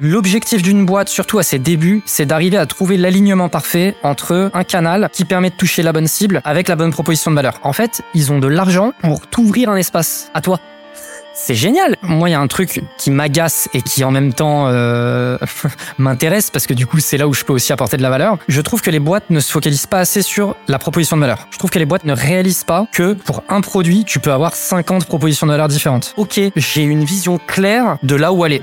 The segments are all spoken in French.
L'objectif d'une boîte, surtout à ses débuts, c'est d'arriver à trouver l'alignement parfait entre un canal qui permet de toucher la bonne cible avec la bonne proposition de valeur. En fait, ils ont de l'argent pour t'ouvrir un espace à toi. C'est génial. Moi, il y a un truc qui m'agace et qui en même temps euh, m'intéresse parce que du coup, c'est là où je peux aussi apporter de la valeur. Je trouve que les boîtes ne se focalisent pas assez sur la proposition de valeur. Je trouve que les boîtes ne réalisent pas que pour un produit, tu peux avoir 50 propositions de valeur différentes. Ok, j'ai une vision claire de là où aller.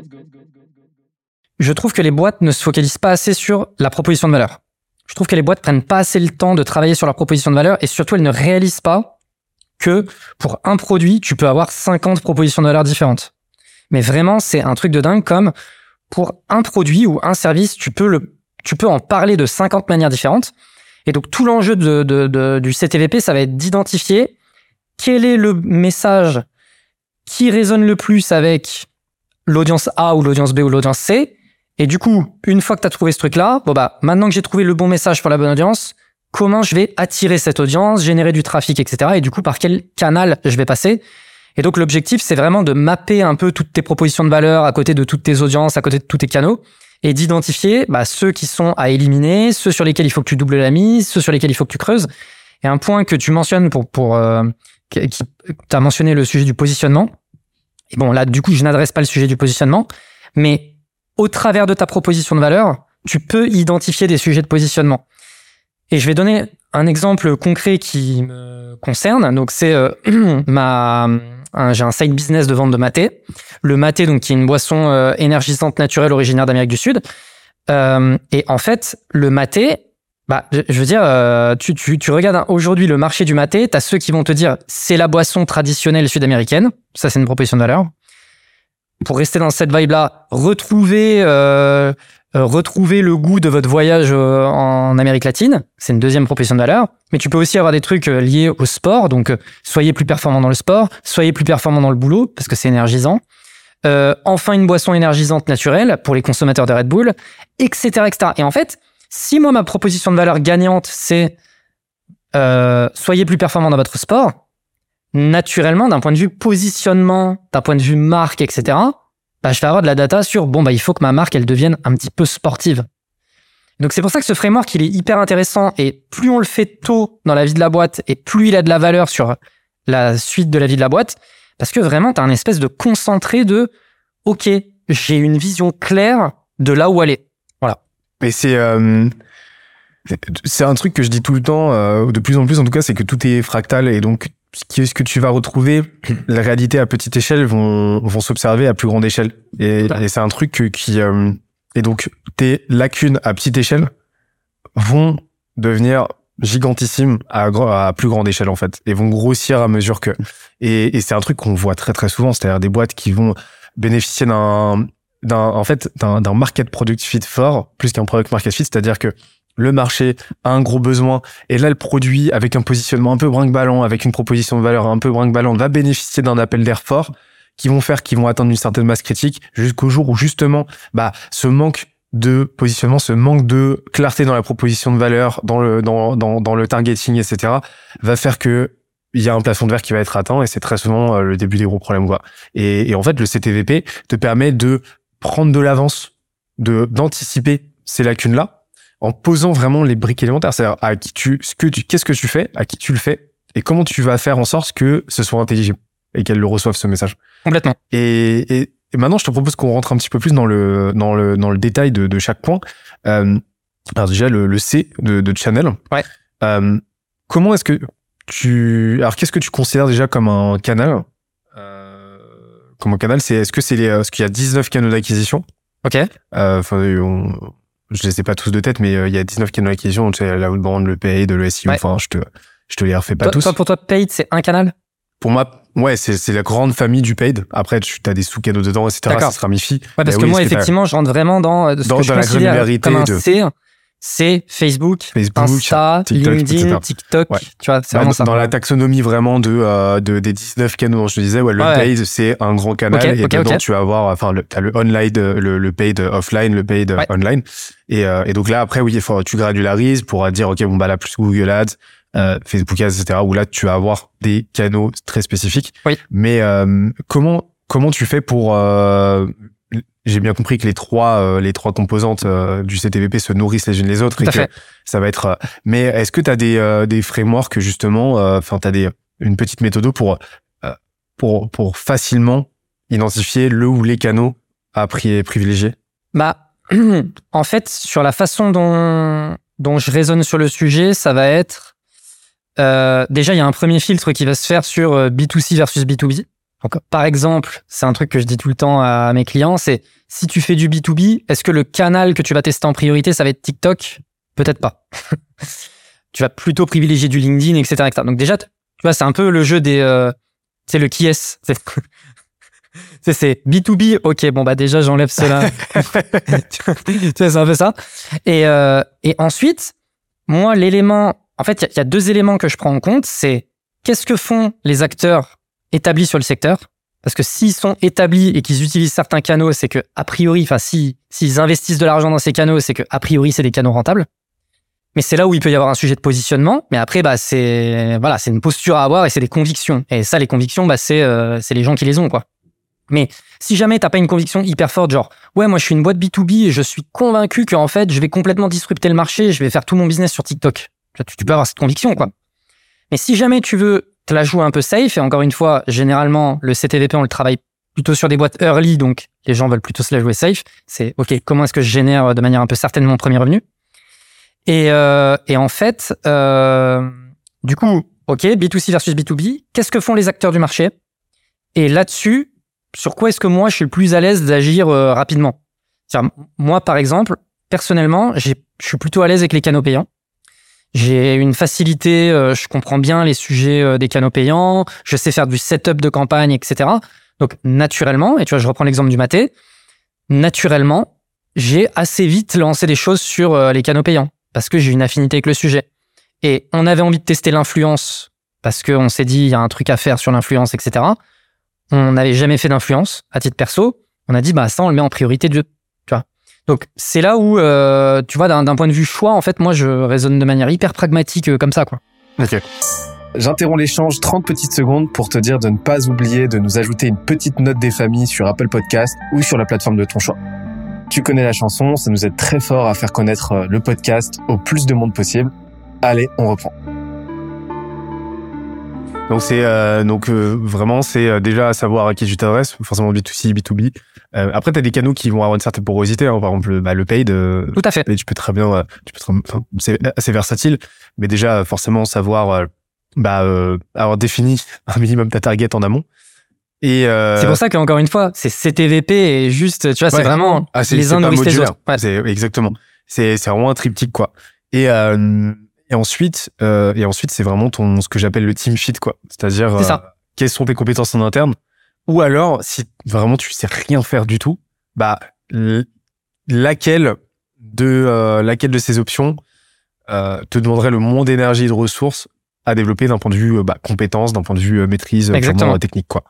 Je trouve que les boîtes ne se focalisent pas assez sur la proposition de valeur. Je trouve que les boîtes prennent pas assez le temps de travailler sur la proposition de valeur et surtout elles ne réalisent pas que pour un produit, tu peux avoir 50 propositions de valeur différentes. Mais vraiment, c'est un truc de dingue comme pour un produit ou un service, tu peux le, tu peux en parler de 50 manières différentes. Et donc tout l'enjeu du CTVP, ça va être d'identifier quel est le message qui résonne le plus avec l'audience A ou l'audience B ou l'audience C. Et du coup, une fois que tu as trouvé ce truc-là, bon bah, maintenant que j'ai trouvé le bon message pour la bonne audience, comment je vais attirer cette audience, générer du trafic, etc. Et du coup, par quel canal je vais passer? Et donc, l'objectif, c'est vraiment de mapper un peu toutes tes propositions de valeur à côté de toutes tes audiences, à côté de tous tes canaux, et d'identifier bah, ceux qui sont à éliminer, ceux sur lesquels il faut que tu doubles la mise, ceux sur lesquels il faut que tu creuses. Et un point que tu mentionnes pour, pour euh, qui, as mentionné le sujet du positionnement. Et bon, là, du coup, je n'adresse pas le sujet du positionnement, mais au travers de ta proposition de valeur, tu peux identifier des sujets de positionnement. Et je vais donner un exemple concret qui me concerne. Donc, c'est euh, ma, j'ai un side business de vente de maté. Le maté, donc, qui est une boisson euh, énergisante naturelle originaire d'Amérique du Sud. Euh, et en fait, le maté, bah, je veux dire, tu, tu, tu regardes aujourd'hui le marché du maté, tu as ceux qui vont te dire c'est la boisson traditionnelle sud-américaine. Ça, c'est une proposition de valeur. Pour rester dans cette vibe-là, retrouver, euh, euh retrouver le goût de votre voyage euh, en Amérique latine. C'est une deuxième proposition de valeur. Mais tu peux aussi avoir des trucs liés au sport. Donc, soyez plus performant dans le sport, soyez plus performant dans le boulot, parce que c'est énergisant. Euh, enfin, une boisson énergisante naturelle pour les consommateurs de Red Bull, etc., etc. Et en fait, si moi, ma proposition de valeur gagnante, c'est euh, soyez plus performant dans votre sport, naturellement, d'un point de vue positionnement, d'un point de vue marque, etc., bah, je vais avoir de la data sur, bon, bah, il faut que ma marque, elle devienne un petit peu sportive. Donc c'est pour ça que ce framework, il est hyper intéressant et plus on le fait tôt dans la vie de la boîte et plus il a de la valeur sur la suite de la vie de la boîte, parce que vraiment, tu as un espèce de concentré de, OK, j'ai une vision claire de là où aller. Mais c'est euh, c'est un truc que je dis tout le temps, euh, de plus en plus en tout cas, c'est que tout est fractal et donc ce que tu vas retrouver, la réalité à petite échelle vont vont s'observer à plus grande échelle. Et, et c'est un truc qui euh, et donc tes lacunes à petite échelle vont devenir gigantissimes à, à plus grande échelle en fait et vont grossir à mesure que et, et c'est un truc qu'on voit très très souvent c'est-à-dire des boîtes qui vont bénéficier d'un d'un en fait d'un market product fit fort plus qu'un product market fit, c'est-à-dire que le marché a un gros besoin et là le produit avec un positionnement un peu brinque-ballant, avec une proposition de valeur un peu brinque-ballant va bénéficier d'un appel d'air fort qui vont faire qu'ils vont atteindre une certaine masse critique jusqu'au jour où justement bah ce manque de positionnement, ce manque de clarté dans la proposition de valeur, dans le dans dans, dans le targeting, etc. va faire que il y a un plafond de verre qui va être atteint et c'est très souvent euh, le début des gros problèmes quoi. Et, et en fait le CTVP te permet de prendre de l'avance, de d'anticiper ces lacunes là en posant vraiment les briques élémentaires, c'est-à-dire à qui tu ce que tu qu'est-ce que tu fais, à qui tu le fais et comment tu vas faire en sorte que ce soit intelligible et qu'elle le reçoive ce message. Complètement. Et, et, maintenant, je te propose qu'on rentre un petit peu plus dans le dans le dans le détail de, de chaque point. Euh, Alors déjà le, le C de, de channel. Ouais. Euh, comment est-ce que tu alors qu'est-ce que tu considères déjà comme un canal? Euh, Comme un canal, c'est est-ce que c'est les est-ce qu'il y a 19 canaux d'acquisition? Ok. Euh, Enfin, on- je les ai pas tous de tête, mais euh, il y a 19 canaux d'acquisition. Tu sais, la outbound, le paid, le SEO. Ouais. Enfin, je te je te les refais pas Toi, tous. toi, pour toi, paid, c'est un canal? Pour moi, ouais, c'est c'est la grande famille du paid. Après, tu as des sous-canaux dedans, etc. Ça se ramifie. Ouais, parce Mais que oui, moi, effectivement, je rentre vraiment dans euh, ce Dans- que je la comme un de- C. C'est Facebook, Facebook, Insta, TikTok, LinkedIn, etc. TikTok. Ouais. Tu vois, c'est Bah, vraiment dans, ça. dans la taxonomie vraiment de, euh, de des 19 canaux dont je te disais, ouais, le Ouais. paid c'est un grand canal et dedans tu vas avoir, enfin, le, t'as le online, euh, le, le paid offline, le paid Ouais. online. Et, euh, et donc là après oui, faut tu granularises pour dire ok bon bah là plus Google Ads, euh, Facebook Ads, etc. Où là tu vas avoir des canaux très spécifiques. Oui. Mais euh, comment comment tu fais pour euh, j'ai bien compris que les trois euh, les trois composantes euh, du CTVP se nourrissent les unes les autres Tout et que fait. ça va être. euh, Mais est-ce que tu as des euh, des frameworks justement, euh, enfin tu as des une petite méthode pour euh, pour pour facilement identifier le ou les canaux à pri- privilégier? Bah, en fait, sur la façon dont, dont je raisonne sur le sujet, ça va être. euh, déjà, il y a un premier filtre qui va se faire sur euh, B2C versus B2B. Donc, par exemple, c'est un truc que je dis tout le temps à mes clients, c'est si tu fais du B2B, est-ce que le canal que tu vas tester en priorité, ça va être TikTok? Peut-être pas. tu vas plutôt privilégier du LinkedIn, etc. etc. Donc déjà, tu vois, c'est un peu le jeu des... Euh, sais, le qui est. C'est c'est- c'est B2B, ok, bon bah déjà j'enlève cela. tu sais, c'est un peu ça. Et, euh, et ensuite, moi, l'élément, en fait, il y a- il y, a deux éléments que je prends en compte. C'est qu'est-ce que font les acteurs établis sur le secteur Parce que s'ils sont établis et qu'ils utilisent certains canaux, c'est que a priori, enfin, si s'ils investissent de l'argent dans ces canaux, c'est que a priori, c'est des canaux rentables. Mais c'est là où il peut y avoir un sujet de positionnement. Mais après, bah, c'est voilà, c'est une posture à avoir et c'est des convictions. Et ça, les convictions, bah, c'est euh, c'est les gens qui les ont, quoi. Mais si jamais t'as pas une conviction hyper forte, genre ouais, moi je suis une boîte B2B et je suis convaincu qu'en fait je vais complètement disrupter le marché, je vais faire tout mon business sur TikTok. Tu tu peux avoir cette conviction, quoi. Mais si jamais tu veux te la jouer un peu safe, et encore une fois, généralement le CTVP on le travaille plutôt sur des boîtes early, donc les gens veulent plutôt se la jouer safe. C'est ok, comment est-ce que je génère de manière un peu certaine mon premier revenu? Et, euh, et en fait, euh, du coup, ok, B2C versus B2B, qu'est-ce que font les acteurs du marché? Et là-dessus, sur quoi est-ce que moi je suis le plus à l'aise d'agir euh, rapidement? Moi, par exemple, personnellement, je suis plutôt à l'aise avec les canaux payants. J'ai une facilité, euh, je comprends bien les sujets euh, des canaux payants, je sais faire du setup de campagne, etc. Donc naturellement, et tu vois, je reprends l'exemple du maté, naturellement, j'ai assez vite lancé des choses sur euh, les canaux payants parce que j'ai une affinité avec le sujet. Et on avait envie de tester l'influence parce qu'on s'est dit il y a un truc à faire sur l'influence, etc. On n'avait jamais fait d'influence à titre perso. On a dit bah ça on le met en priorité de. Donc c'est là où euh, tu vois d'un point de vue choix en fait moi je raisonne de manière hyper pragmatique euh, comme ça quoi. Ok. J'interromps l'échange 30 petites secondes pour te dire de ne pas oublier de nous ajouter une petite note des familles sur Apple Podcast ou sur la plateforme de ton choix. Tu connais la chanson, ça nous aide très fort à faire connaître euh, le podcast au plus de monde possible. Allez, on reprend. Donc c'est euh, donc euh, vraiment c'est euh, déjà à savoir à qui tu t'adresses, forcément B2C, B2B. Euh, après tu as des canaux qui vont avoir une certaine porosité, hein. par exemple le- bah, le paid, euh, Tout à fait. paid, tu peux très bien, euh, tu peux très- enfin, c'est assez versatile, mais déjà forcément savoir bah euh, avoir défini un minimum ta target en amont. Et euh, C'est pour ça qu'encore une fois c'est CTVP et juste tu vois c'est vraiment Ah, les uns nourrissent les autres. Ouais. C'est exactement. C'est c'est vraiment un triptyque quoi. Et euh, et ensuite euh, et ensuite c'est vraiment ton ce que j'appelle le team fit quoi. C'est-à-dire euh, quelles sont tes compétences en interne? Ou alors si vraiment tu sais rien faire du tout, bah laquelle de euh, laquelle de ces options euh, te demanderait le moins d'énergie et de ressources à développer d'un point de vue bah, compétence, d'un point de vue euh, maîtrise euh, Exactement. purement, technique quoi.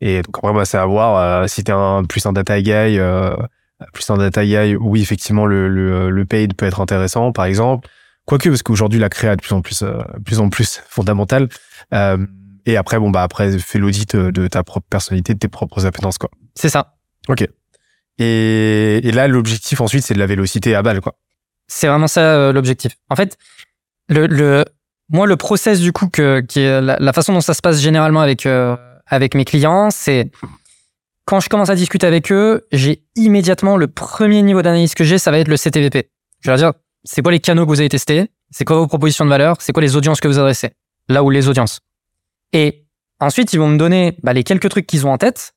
Et donc après bah, c'est à voir euh, si t'es un plus un data guy euh, plus un data guy, oui, effectivement, le, le, le paid peut être intéressant, par exemple. Quoique, parce qu'aujourd'hui, la créa est de plus en plus, euh, plus en plus fondamentale. Euh, et après, bon, bah, après, fais l'audit euh, de ta propre personnalité, de tes propres appétences, quoi. C'est ça. Et, et là, l'objectif, ensuite, c'est de la vélocité à balle, quoi. C'est vraiment ça euh, l'objectif. En fait, le, le, moi, le process du coup, que, qui est la, la façon dont ça se passe généralement avec, euh, avec mes clients, c'est quand je commence à discuter avec eux, j'ai immédiatement le premier niveau d'analyse que j'ai, ça va être le CTVP. Je vais leur dire, c'est quoi les canaux que vous avez testés, c'est quoi vos propositions de valeur, c'est quoi les audiences que vous adressez, là où les audiences. Et ensuite, ils vont me donner bah, les quelques trucs qu'ils ont en tête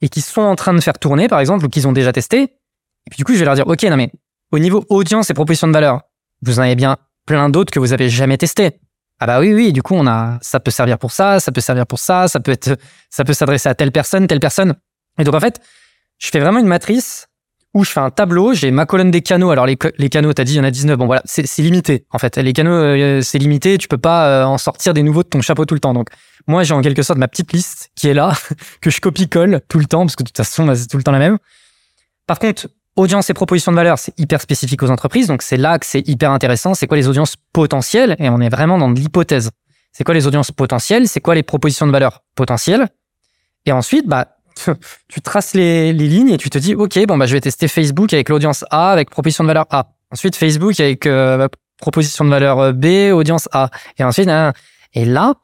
et qui sont en train de faire tourner, par exemple, ou qu'ils ont déjà testé. Et puis du coup, je vais leur dire, OK, non mais au niveau audience et proposition de valeur, vous en avez bien plein d'autres que vous avez jamais testé. Ah bah oui, oui, du coup, on a, ça peut servir pour ça, ça peut servir pour ça, ça peut être, ça peut s'adresser à telle personne, telle personne. Et donc, en fait, je fais vraiment une matrice où je fais un tableau, j'ai ma colonne des canaux. Alors, les, canaux, t'as dit, il y en a 19. Bon, voilà, c'est limité, en fait. Les canaux, euh, c'est limité. Tu peux pas euh, en sortir des nouveaux de ton chapeau tout le temps. Donc, moi, j'ai en quelque sorte ma petite liste qui est là, que je copie-colle tout le temps, parce que de toute façon, bah, c'est tout le temps la même. Par contre, audience et proposition de valeur, c'est hyper spécifique aux entreprises. Donc, c'est là que c'est hyper intéressant. C'est quoi les audiences potentielles? Et on est vraiment dans de l'hypothèse. C'est quoi les audiences potentielles? C'est quoi les propositions de valeur potentielles? Et ensuite, bah, tu traces les, lignes et tu te dis, OK, bon, bah, je vais tester Facebook avec l'audience A, avec proposition de valeur A. Ensuite, Facebook avec euh, proposition de valeur euh, B, audience A. Et ensuite, et là,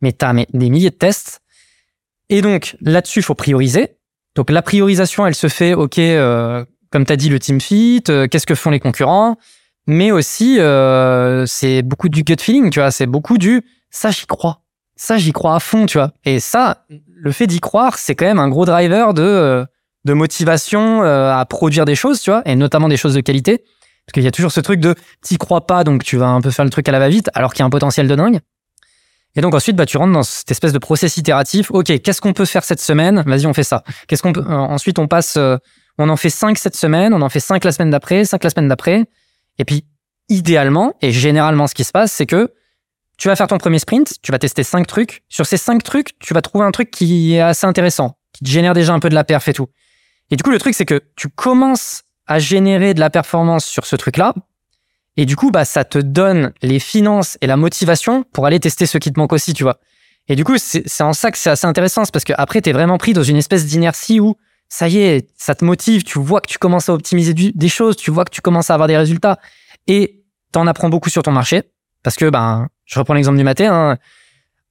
mais tu as des milliers de tests. Et donc, là-dessus, il faut prioriser. Donc, la priorisation, elle se fait, OK, euh, comme tu as dit, le team fit, qu'est-ce que font les concurrents, mais aussi, c'est beaucoup du gut feeling, tu vois, c'est beaucoup du ça, j'y crois. Ça, j'y crois à fond, tu vois. Et ça, le fait d'y croire, c'est quand même un gros driver de, euh, de motivation à produire des choses, tu vois, et notamment des choses de qualité. Parce qu'il y a toujours ce truc de t'y crois pas, donc tu vas un peu faire le truc à la va-vite, alors qu'il y a un potentiel de dingue. Et donc ensuite, bah, tu rentres dans cette espèce de process itératif. Ok, qu'est-ce qu'on peut faire cette semaine? Vas-y, on fait ça. Qu'est-ce qu'on peut Ensuite, on passe on en fait 5 cette semaine, on en fait 5 la semaine d'après, 5 la semaine d'après. Et puis, idéalement, et généralement, ce qui se passe, c'est que tu vas faire ton premier sprint, tu vas tester 5 trucs. Sur ces 5 trucs, tu vas trouver un truc qui est assez intéressant, qui te génère déjà un peu de la perf et tout. Et du coup, le truc, c'est que tu commences à générer de la performance sur ce truc-là. Et du coup, bah, ça te donne les finances et la motivation pour aller tester ce qui te manque aussi, tu vois. Et du coup, c'est en ça que c'est assez intéressant, parce que après, t'es vraiment pris dans une espèce d'inertie où ça y est, ça te motive, tu vois que tu commences à optimiser des choses, tu vois que tu commences à avoir des résultats et t'en apprends beaucoup sur ton marché parce que ben je reprends l'exemple du matin hein.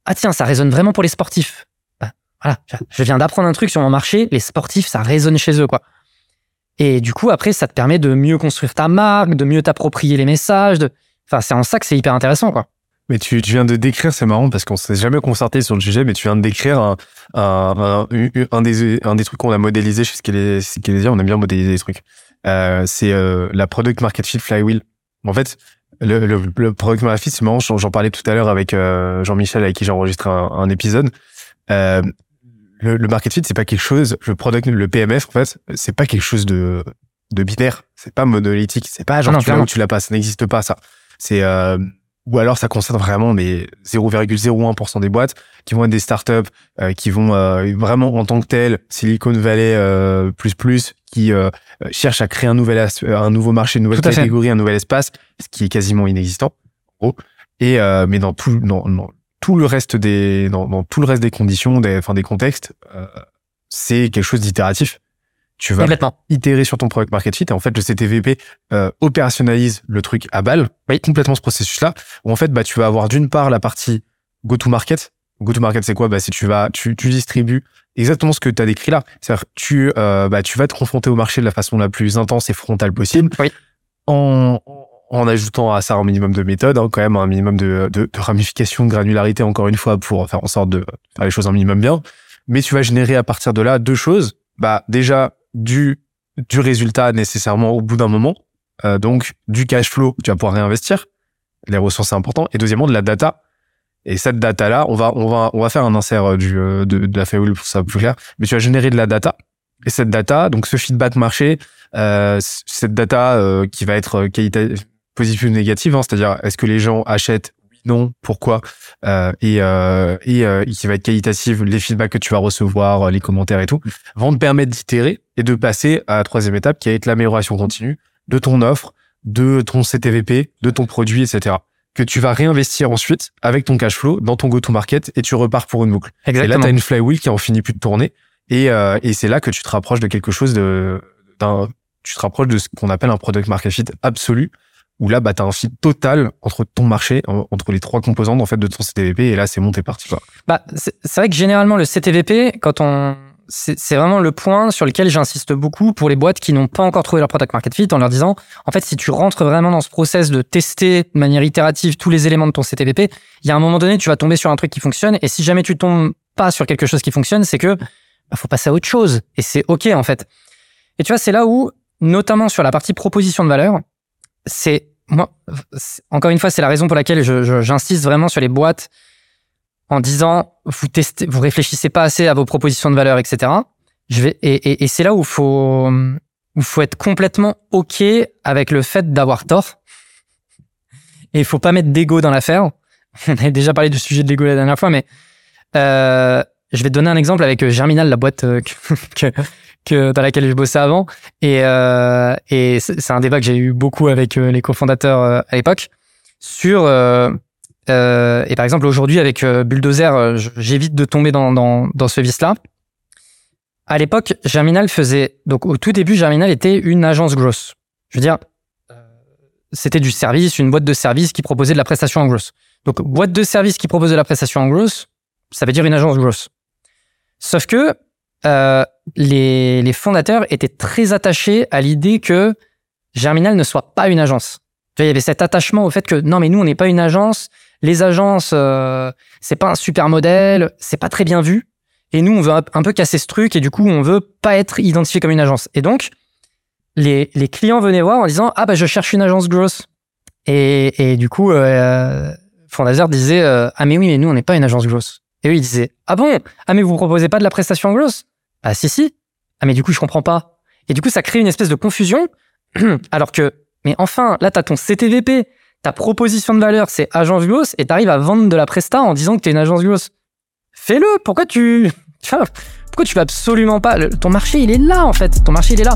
ah tiens ça résonne vraiment pour les sportifs ben, voilà je viens d'apprendre un truc sur mon marché les sportifs ça résonne chez eux quoi et du coup après ça te permet de mieux construire ta marque de mieux t'approprier les messages enfin c'est en ça que c'est hyper intéressant quoi mais tu, viens de décrire, c'est marrant parce qu'on s'est jamais concerté sur le sujet, mais tu viens de décrire un, des, trucs qu'on a modélisé chez Skelesia. On aime bien modéliser des trucs. Euh, c'est euh, la product market fit flywheel. En fait, le, le, le product market fit, c'est marrant. J'en parlais tout à l'heure avec euh, Jean-Michel avec qui j'ai enregistré un, un épisode. Euh, le, le, market fit, c'est pas quelque chose. Le product, le PMF, en fait, c'est pas quelque chose de de binaire. C'est pas monolithique. C'est pas genre non, tu l'as ou tu l'as pas. Ça n'existe pas ça. C'est euh, ou alors ça concerne vraiment mais 0,01% des boîtes qui vont être des startups euh, qui vont euh, vraiment en tant que telles Silicon Valley euh, plus plus qui euh, cherchent à créer un nouvel un nouveau marché, une nouvelle catégorie, un nouvel espace, ce qui est quasiment inexistant. Oh. Et mais dans tout dans, dans, tout le reste des dans, dans, tout le reste des conditions, des enfin des contextes, c'est quelque chose d'itératif tu vas itérer sur ton product market fit et en fait le CTVP euh, opérationnalise le truc à balle oui. complètement ce processus là où en fait bah tu vas avoir d'une part la partie go to market go to market c'est quoi? Bah si tu vas tu, tu distribues exactement ce que tu as décrit là c'est-à-dire tu euh, bah tu vas te confronter au marché de la façon la plus intense et frontale possible oui. en en ajoutant à ça un minimum de méthode, hein, quand même un minimum de, de, de ramification, de granularité, encore une fois, pour faire en sorte de faire les choses un minimum bien. Mais tu vas générer à partir de là deux choses. Bah déjà du du résultat nécessairement au bout d'un moment. Euh, donc du cash flow, tu vas pouvoir réinvestir. Les ressources c'est important. Et deuxièmement de la data. Et cette data là, on va on va on va faire un insert euh, du euh, de, de la feuille pour ça plus clair. Mais tu vas générer de la data. Et cette data, donc ce feedback marché, euh, cette data euh, qui va être positive ou négative, hein, c'est-à-dire est-ce que les gens achètent non, pourquoi, euh, et, euh, et, euh, qui va être qualitative, les feedbacks que tu vas recevoir, euh, les commentaires et tout, vont te permettre d'itérer et de passer à la troisième étape qui va être l'amélioration continue de ton offre, de ton CTVP, de ton produit, etc. Que tu vas réinvestir ensuite avec ton cash flow dans ton go-to-market et tu repars pour une boucle. Exactement. Et là, tu as une flywheel qui en finit plus de tourner et, euh, et c'est là que tu te rapproches de quelque chose de, d'un, tu te rapproches de ce qu'on appelle un product market fit absolu où là, bah, tu as un fit total entre ton marché, entre les trois composantes en fait de ton CTVP, et là, c'est monté parti. Quoi. Bah, c'est vrai que généralement, le CTVP, quand on, c'est vraiment le point sur lequel j'insiste beaucoup pour les boîtes qui n'ont pas encore trouvé leur product market fit en leur disant, en fait, si tu rentres vraiment dans ce process de tester de manière itérative tous les éléments de ton CTVP, il y a un moment donné, tu vas tomber sur un truc qui fonctionne. Et si jamais tu tombes pas sur quelque chose qui fonctionne, c'est que bah, faut passer à autre chose. Et c'est OK, en fait. Et tu vois, c'est là où, notamment sur la partie proposition de valeur, c'est moi, encore une fois, c'est la raison pour laquelle j'insiste vraiment sur les boîtes en disant vous testez, vous réfléchissez pas assez à vos propositions de valeur, etc. Je vais et, et, et c'est là où faut où faut être complètement ok avec le fait d'avoir tort. Et il faut pas mettre d'ego dans l'affaire. On avait déjà parlé du sujet de l'ego la dernière fois, mais euh, je vais te donner un exemple avec euh, Germinal, la boîte euh, que, que, que- dans laquelle je bossais avant. Et, euh, et c'est un débat que j'ai eu beaucoup avec euh, les cofondateurs à l'époque sur euh, euh, et par exemple aujourd'hui avec Bulldozer, j'évite de tomber dans, dans, dans ce vice-là. À l'époque, Germinal faisait donc au tout début, Germinal était une agence grosse. Je veux dire, c'était du service, une boîte de service qui proposait de la prestation en grosse. Donc boîte de service qui propose de la prestation en grosse, ça veut dire une agence grosse. Sauf que euh, les, les fondateurs étaient très attachés à l'idée que Germinal ne soit pas une agence. Il y avait cet attachement au fait que non, mais nous, on n'est pas une agence. Les agences, euh, c'est pas un super modèle, c'est pas très bien vu. Et nous, on veut un, peu casser ce truc et du coup, on veut pas être identifié comme une agence. Et donc, les, les clients venaient voir en disant ah bah je cherche une agence grosse. Et, et du coup, euh, Fondazer disait euh, ah mais oui, mais nous, on n'est pas une agence grosse. Et eux, ils disaient ah bon? Ah mais vous proposez pas de la prestation grosse Ah si si. Ah mais du coup, je comprends pas. Et du coup, ça crée une espèce de confusion. Alors que mais enfin, là, t'as ton CTVP, ta proposition de valeur, c'est agence grosse, et t'arrives à vendre de la presta en disant que t'es une agence grosse. Fais-le. Pourquoi tu, pourquoi tu vas absolument pas Ton marché, il est là en fait. Ton marché, il est là.